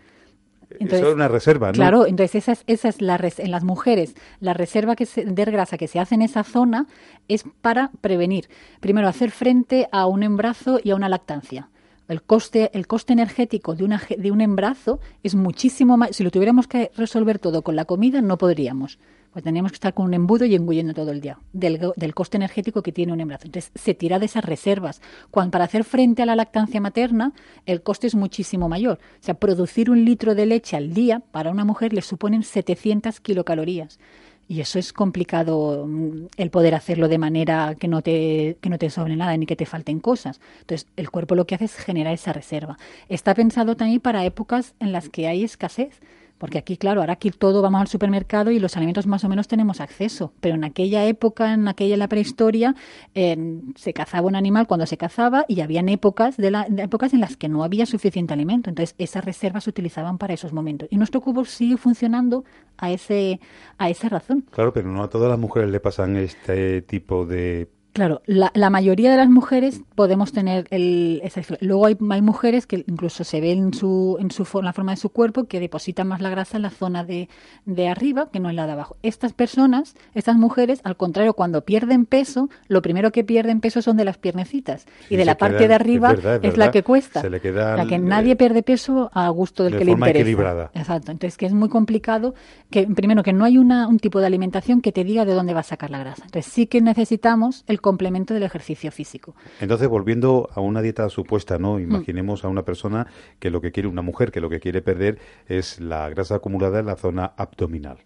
Entonces, Eso es una reserva, ¿no? Claro, entonces esa es, esa es la en las mujeres, la reserva que se, de grasa que se hace en esa zona es para prevenir, primero, hacer frente a un embarazo y a una lactancia. El coste, el coste energético de, una, de un embarazo es muchísimo más. Si lo tuviéramos que resolver todo con la comida, no podríamos pues teníamos que estar con un embudo y engullendo todo el día del, del, coste energético que tiene un embarazo. Entonces, se tira de esas reservas. Cuando para hacer frente a la lactancia materna, el coste es muchísimo mayor. O sea, producir un litro de leche al día para una mujer le suponen 700 kilocalorías. Y eso es complicado mm, el poder hacerlo de manera que no te, que no te sobre nada ni que te falten cosas. Entonces, el cuerpo lo que hace es generar esa reserva. Está pensado también para épocas en las que hay escasez Porque aquí, claro, ahora aquí todo vamos al supermercado y los alimentos más o menos tenemos acceso. Pero en aquella época, en aquella la prehistoria, eh, se cazaba un animal cuando se cazaba y habían épocas, de, épocas en las que no había suficiente alimento. Entonces, esas reservas se utilizaban para esos momentos. Y nuestro cubo sigue funcionando a, ese, a esa razón. Claro, pero no a todas las mujeres le pasan este tipo de Claro, la, la, mayoría de las mujeres podemos tener el, esa Luego hay, hay, mujeres que incluso se ven en, su, en, su, la forma de su cuerpo que depositan más la grasa en la zona de, de, arriba que no en la de abajo. Estas personas, estas mujeres, al contrario, cuando pierden peso, lo primero que pierden peso son de las piernecitas. y de la parte de arriba es, la que cuesta. Se le queda la que nadie pierde peso a gusto del que le interesa. Equilibrada. Exacto. Entonces, que es muy complicado que, primero, que no hay una, un tipo de alimentación que te diga de dónde va a sacar la grasa. Entonces, sí que necesitamos el complemento del ejercicio físico. Entonces, volviendo a una dieta supuesta, ¿no? Imaginemos a una persona que lo que quiere, una mujer que lo que quiere perder es la grasa acumulada en la zona abdominal.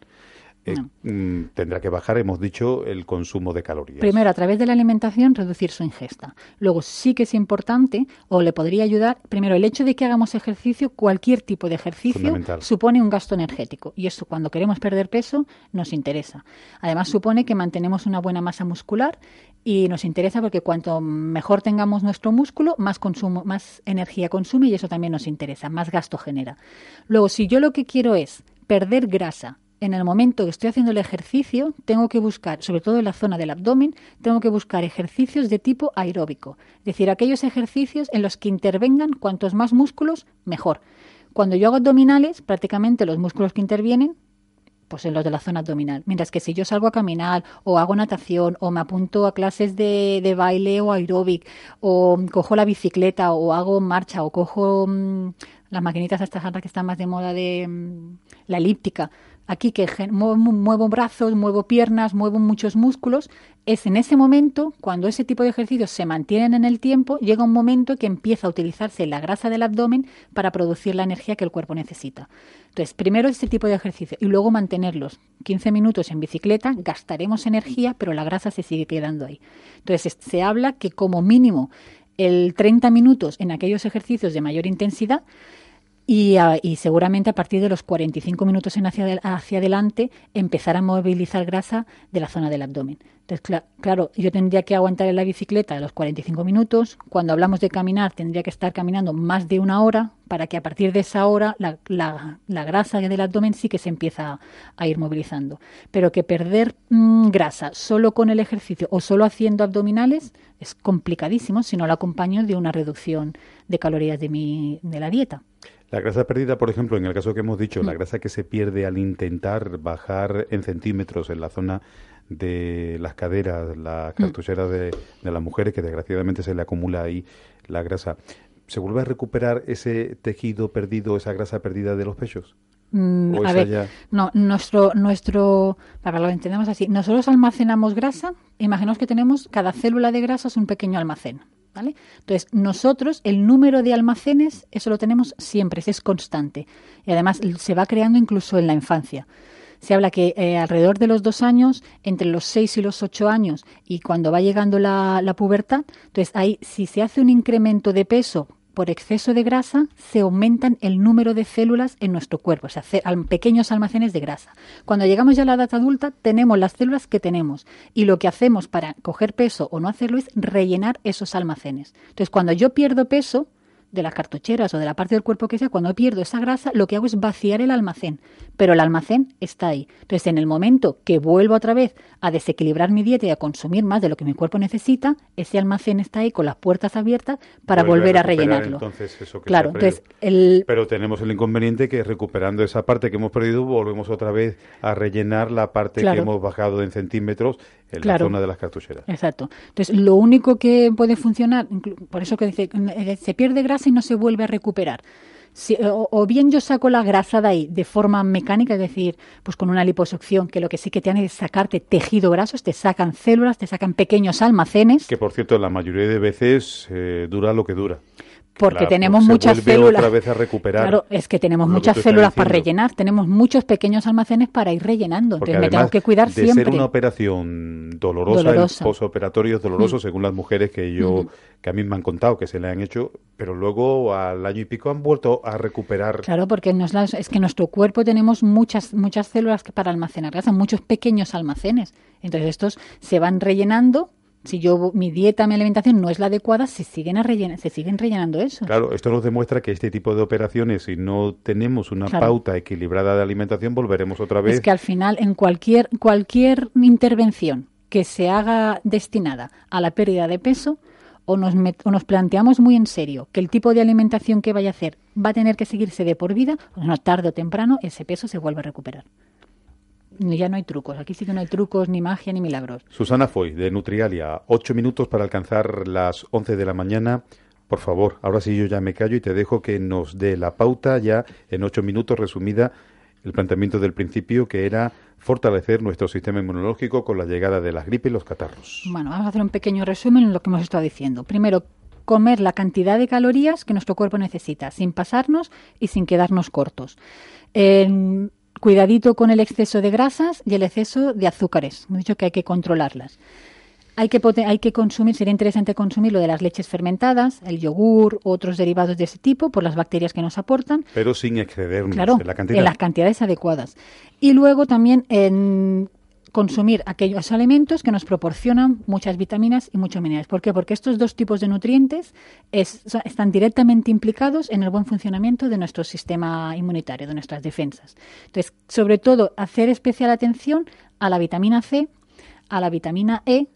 Eh, mm, tendrá que bajar, hemos dicho, el consumo de calorías. Primero, a través de la alimentación, reducir su ingesta. Luego, sí que es importante, o le podría ayudar, primero, el hecho de que hagamos ejercicio, cualquier tipo de ejercicio, supone un gasto energético. Y eso, cuando queremos perder peso, nos interesa. Además, supone que mantenemos una buena masa muscular y nos interesa porque cuanto mejor tengamos nuestro músculo, más consumo, más energía consume y eso también nos interesa, más gasto genera. Luego, si yo lo que quiero es perder grasa en el momento que estoy haciendo el ejercicio, tengo que buscar, sobre todo en la zona del abdomen, tengo que buscar ejercicios de tipo aeróbico, es decir, aquellos ejercicios en los que intervengan cuantos más músculos, mejor. Cuando yo hago abdominales, prácticamente los músculos que intervienen pues en los de la zona abdominal. Mientras que si yo salgo a caminar o hago natación o me apunto a clases de, de baile o aeróbic o cojo la bicicleta o hago marcha o cojo mm, las maquinitas estas que están más de moda de mm, la elíptica, aquí que muevo, brazos, muevo piernas, muevo muchos músculos, es en ese momento, cuando ese tipo de ejercicios se mantienen en el tiempo, llega un momento que empieza a utilizarse la grasa del abdomen para producir la energía que el cuerpo necesita. Entonces, primero ese tipo de ejercicio y luego mantenerlos 15 minutos en bicicleta, gastaremos energía, pero la grasa se sigue quedando ahí. Entonces, se habla que como mínimo el 30 minutos en aquellos ejercicios de mayor intensidad, y, y, seguramente a partir de los 45 minutos en hacia, hacia adelante empezar a movilizar grasa de la zona del abdomen. Entonces, claro, yo tendría que aguantar en la bicicleta los 45 minutos. Cuando hablamos de caminar, tendría que estar caminando más de una hora para que a partir de esa hora la, la, la grasa del abdomen sí que se empieza a ir movilizando. Pero que perder mm, grasa solo con el ejercicio o solo haciendo abdominales es complicadísimo si no lo acompaño de una reducción de calorías de, mi, de la dieta. La grasa perdida, por ejemplo, en el caso que hemos dicho, la mm. grasa que se pierde al intentar bajar en centímetros en la zona de las caderas, la mm. cartuchera de, las mujeres, que desgraciadamente se le acumula ahí la grasa. ¿Se vuelve a recuperar ese tejido perdido, esa grasa perdida de los pechos? Mm, a ver, no, nuestro, nuestro, para que lo entendamos así, nosotros almacenamos grasa, imaginaos que tenemos, cada célula de grasa es un pequeño almacén, entonces, nosotros el número de almacenes, eso lo tenemos siempre, es constante. Y además se va creando incluso en la infancia. Se habla que eh, alrededor de los dos años, entre los seis y los ocho años, y cuando va llegando la, la pubertad, entonces ahí, si se hace un incremento de peso por exceso de grasa se aumentan el número de células en nuestro cuerpo, o sea, pequeños almacenes de grasa. Cuando llegamos ya a la edad adulta, tenemos las células que tenemos y lo que hacemos para coger peso o no hacerlo es rellenar esos almacenes. Entonces, cuando yo pierdo peso, de las cartucheras o de la parte del cuerpo que sea, cuando pierdo esa grasa, lo que hago es vaciar el almacén, pero el almacén está ahí. Entonces, en el momento que vuelvo otra vez a desequilibrar mi dieta y a consumir más de lo que mi cuerpo necesita, ese almacén está ahí con las puertas abiertas para volver a, rellenarlo. Entonces, eso que claro, entonces el... Pero tenemos el inconveniente que recuperando esa parte que hemos perdido, volvemos otra vez a rellenar la parte que hemos bajado en centímetros en la zona de las cartucheras. Exacto. Entonces, lo único que puede funcionar, por eso que dice, eh, se pierde grasa y no se vuelve a recuperar. o, bien yo saco la grasa de ahí de forma mecánica, es decir, pues con una liposucción, que lo que sí que tiene es sacarte tejido graso, te sacan células, te sacan pequeños almacenes. Que por cierto, la mayoría de veces eh, dura lo que dura porque tenemos muchas células. Otra vez a recuperar claro, es que tenemos muchas células para rellenar, tenemos muchos pequeños almacenes para ir rellenando. entonces me tengo que cuidar de siempre. ser una operación dolorosa, dolorosa. el posoperatorio es doloroso, mm. según las mujeres que yo, mm. que a mí me han contado que se le han hecho, pero luego al año y pico han vuelto a recuperar. Claro, porque es que nuestro cuerpo tenemos muchas, muchas células para almacenar grasa, muchos pequeños almacenes. Entonces estos se van rellenando si yo mi dieta, mi alimentación no es la adecuada, se siguen, a se siguen rellenando eso. Claro, esto nos demuestra que este tipo de operaciones, si no tenemos una pauta equilibrada de alimentación, volveremos otra vez. Es que al final, en cualquier, cualquier intervención que se haga destinada a la pérdida de peso, o nos, o nos planteamos muy en serio que el tipo de alimentación que vaya a hacer va a tener que seguirse de por vida, o no, tarde o temprano ese peso se vuelve a recuperar ya no hay trucos. Aquí sí que no hay trucos, ni magia, ni milagros. Susana Foy, de Nutrialia. Ocho minutos para alcanzar las once de la mañana. Por favor, ahora sí yo ya me callo y te dejo que nos dé la pauta ya en ocho minutos resumida el planteamiento del principio que era fortalecer nuestro sistema inmunológico con la llegada de las gripes y los catarros. Bueno, vamos a hacer un pequeño resumen en lo que hemos estado diciendo. Primero, comer la cantidad de calorías que nuestro cuerpo necesita, sin pasarnos y sin quedarnos cortos cuidadito con el exceso de grasas y el exceso de azúcares. Hemos dicho que hay que controlarlas. Hay que, hay que consumir, sería interesante consumir lo de las leches fermentadas, el yogur, otros derivados de ese tipo, por las bacterias que nos aportan. Pero sin excedernos en la cantidad. En las cantidades adecuadas. Y luego también en consumir aquellos alimentos que nos proporcionan muchas vitaminas y muchos minerales. ¿Por qué? Porque estos dos tipos de nutrientes están directamente implicados en el buen funcionamiento de nuestro sistema inmunitario, de nuestras defensas. Entonces, sobre todo, hacer especial atención a la vitamina C, a la vitamina E,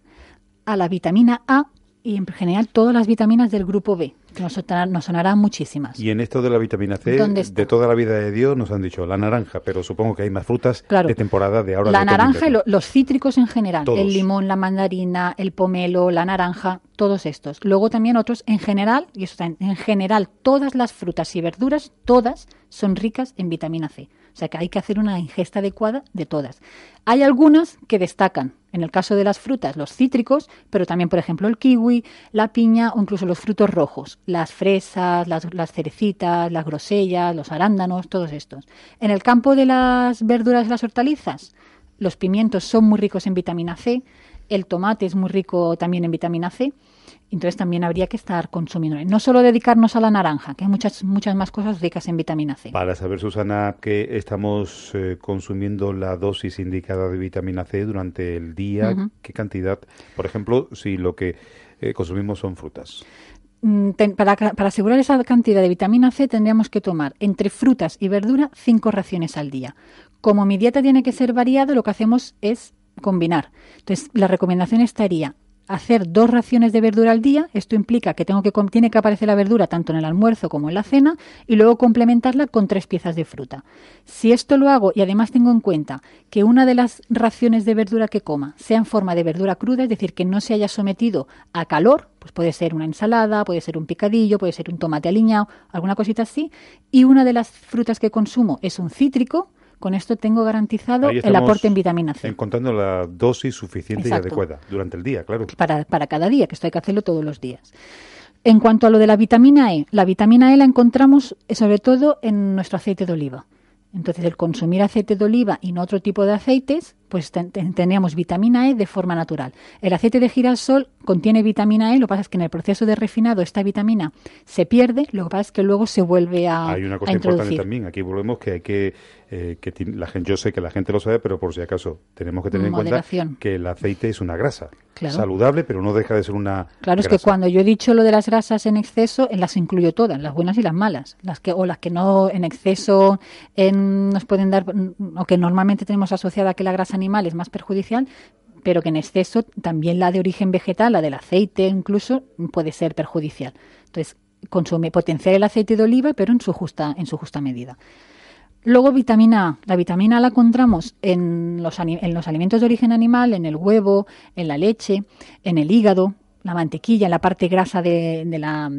a la vitamina A y en general todas las vitaminas del grupo B, que nos, sonarán muchísimas. Y en esto de la vitamina C, de toda la vida de Dios nos han dicho la naranja, pero supongo que hay más frutas de temporada de ahora. La naranja y los cítricos en general, el limón, la mandarina, el pomelo, la naranja, todos estos. Luego también otros en general, y eso en general todas las frutas y verduras, todas son ricas en vitamina C. O sea que hay que hacer una ingesta adecuada de todas. Hay algunas que destacan, en el caso de las frutas, los cítricos, pero también, por ejemplo, el kiwi, la piña o incluso los frutos rojos, las fresas, las, cerecitas, las grosellas, los arándanos, todos estos. En el campo de las verduras y las hortalizas, los pimientos son muy ricos en vitamina C, el tomate es muy rico también en vitamina C entonces también habría que estar consumiendo. No solo dedicarnos a la naranja, que hay muchas, muchas más cosas ricas en vitamina C. Para saber, Susana, que estamos eh, consumiendo la dosis indicada de vitamina C durante el día, qué cantidad, por ejemplo, si lo que eh, consumimos son frutas. Mm, para, para, asegurar esa cantidad de vitamina C tendríamos que tomar entre frutas y verdura cinco raciones al día. Como mi dieta tiene que ser variada, lo que hacemos es combinar. Entonces, la recomendación estaría hacer dos raciones de verdura al día. Esto implica que tengo que tiene que aparecer la verdura tanto en el almuerzo como en la cena y luego complementarla con tres piezas de fruta. Si esto lo hago y además tengo en cuenta que una de las raciones de verdura que coma sea en forma de verdura cruda, es decir, que no se haya sometido a calor, pues puede ser una ensalada, puede ser un picadillo, puede ser un tomate aliñado, alguna cosita así, y una de las frutas que consumo es un cítrico, con esto tengo garantizado el aporte en vitamina C. Encontrando la dosis suficiente y adecuada durante el día, claro. Para, para cada día, que esto hay que hacerlo todos los días. En cuanto a lo de la vitamina E, la vitamina E la encontramos eh, sobre todo en nuestro aceite de oliva. Entonces, el consumir aceite de oliva y no otro tipo de aceites, pues tenemos vitamina E de forma natural. El aceite de girasol contiene vitamina E, lo que pasa es que en el proceso de refinado esta vitamina se pierde, lo que pasa es que luego se vuelve a Hay una cosa importante también, aquí volvemos que hay que, eh, que la gente, yo sé que la gente lo sabe, pero por si acaso tenemos que tener en cuenta que el aceite es una grasa saludable, pero no deja de ser una Claro, es que cuando yo he dicho lo de las grasas en exceso, las incluyo todas, las buenas y las malas, las que o las que no en exceso en, nos pueden dar o que normalmente tenemos asociada que la grasa animal es más perjudicial, pero que en exceso también la de origen vegetal, la del aceite incluso, puede ser perjudicial. Entonces, consume, potenciar el aceite de oliva, pero en su justa, en su justa medida. Luego vitamina A. La vitamina A la encontramos en los, en los alimentos de origen animal, en el huevo, en la leche, en el hígado, la mantequilla, en la parte grasa de, la,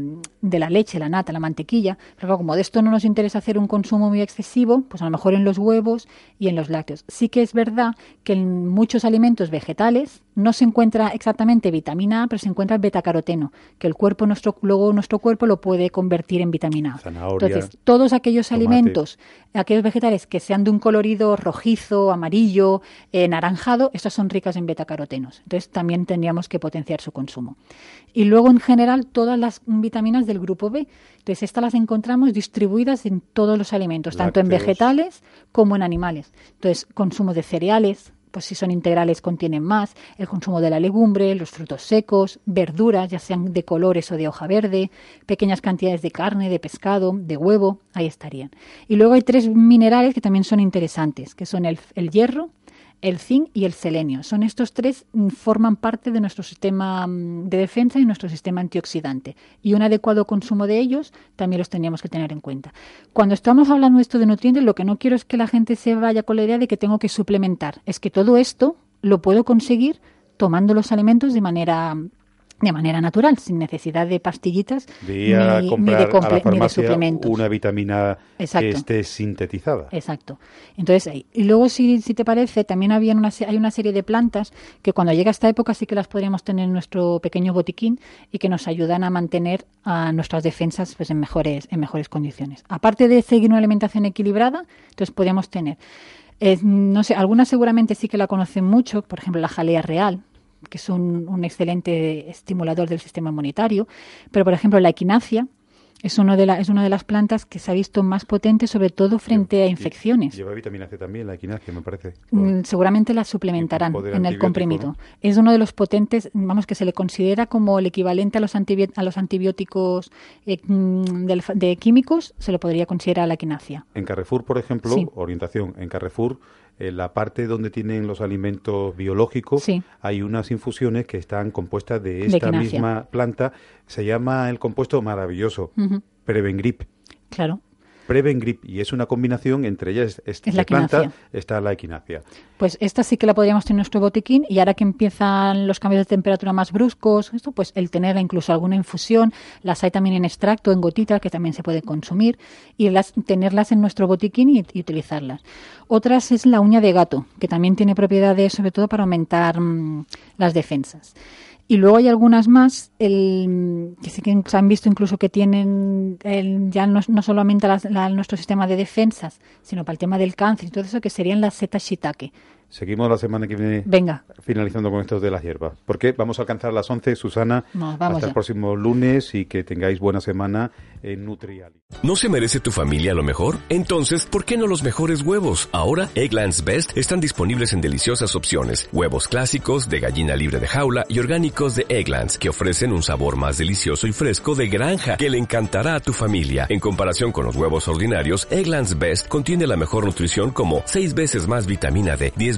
de, la, leche, la nata, la mantequilla. Pero como de esto no nos interesa hacer un consumo muy excesivo, pues a lo mejor en los huevos y en los lácteos. Sí que es verdad que en muchos alimentos vegetales no se encuentra exactamente vitamina A, pero se encuentra el betacaroteno, que el cuerpo nuestro luego nuestro cuerpo lo puede convertir en vitamina A. Entonces, todos aquellos alimentos, aquellos vegetales que sean de un colorido rojizo, amarillo, eh, naranjado, estos son ricas en betacarotenos. Entonces, también tendríamos que potenciar su consumo. Y luego, en general, todas las vitaminas del grupo B. Entonces, estas las encontramos distribuidas en todos los alimentos, tanto en vegetales como en animales. Entonces, consumo de cereales, pues si son integrales contienen más, el consumo de la legumbre, los frutos secos, verduras, ya sean de colores o de hoja verde, pequeñas cantidades de carne, de pescado, de huevo, ahí estarían. Y luego hay tres minerales que también son interesantes, que son el, el hierro, el zinc y el selenio. Son estos tres, mm, forman parte de nuestro sistema mm, de defensa y nuestro sistema antioxidante. Y un adecuado consumo de ellos también los teníamos que tener en cuenta. Cuando estamos hablando esto de nutrientes, lo que no quiero es que la gente se vaya con la idea de que tengo que suplementar. Es que todo esto lo puedo conseguir tomando los alimentos de manera de manera natural, sin necesidad de pastillitas ni, de suplementos. Una vitamina que esté sintetizada. Exacto. Entonces, y luego, si, si te parece, también había una, hay una serie de plantas que cuando llega esta época sí que las podríamos tener en nuestro pequeño botiquín y que nos ayudan a mantener a nuestras defensas pues, en, mejores, en mejores condiciones. Aparte de seguir una alimentación equilibrada, entonces podríamos tener no sé, algunas seguramente sí que la conocen mucho, por ejemplo la jalea real, que es un, excelente estimulador del sistema inmunitario, pero por ejemplo la equinacia es, uno de la, es una de las plantas que se ha visto más potente, sobre todo frente a infecciones. Lleva vitamina C también, la equinacia, me parece. Mm, seguramente la suplementarán en el comprimido. Es uno de los potentes, vamos, que se le considera como el equivalente a los, a los antibióticos eh, mm, de, químicos, se le podría considerar la equinacia. En Carrefour, por ejemplo, orientación, en Carrefour en la parte donde tienen los alimentos biológicos, hay unas infusiones que están compuestas de esta misma planta. Se llama el compuesto maravilloso, Prevengrip. Claro. Prevengrip y es una combinación entre ellas esta la planta está la equinacia. Pues esta sí que la podríamos tener en nuestro botiquín y ahora que empiezan los cambios de temperatura más bruscos, esto pues el tenerla incluso alguna infusión, las hay también en extracto, en gotitas que también se puede consumir y las, tenerlas en nuestro botiquín y, utilizarlas. Otras es la uña de gato, que también tiene propiedades sobre todo para aumentar mm, las defensas. Y luego hay algunas más el, que sí que se han visto incluso que tienen el, ya no, no solamente nuestro sistema de defensas, sino para el tema del cáncer y todo eso, que serían las setas shiitake. Seguimos la semana que viene Venga. finalizando con esto de las hierbas. Porque vamos a alcanzar las 11, Susana, hasta el próximo lunes y que tengáis buena semana en Nutrial. ¿No se merece tu familia lo mejor? Entonces, ¿por qué no los mejores huevos? Ahora, Egglands Best están disponibles en deliciosas opciones. Huevos clásicos, de gallina libre de jaula y orgánicos de Egglands, que ofrecen un sabor más delicioso y fresco de granja que le encantará a tu familia. En comparación con los huevos ordinarios, Egglands Best contiene la mejor nutrición como 6 veces más vitamina D, 10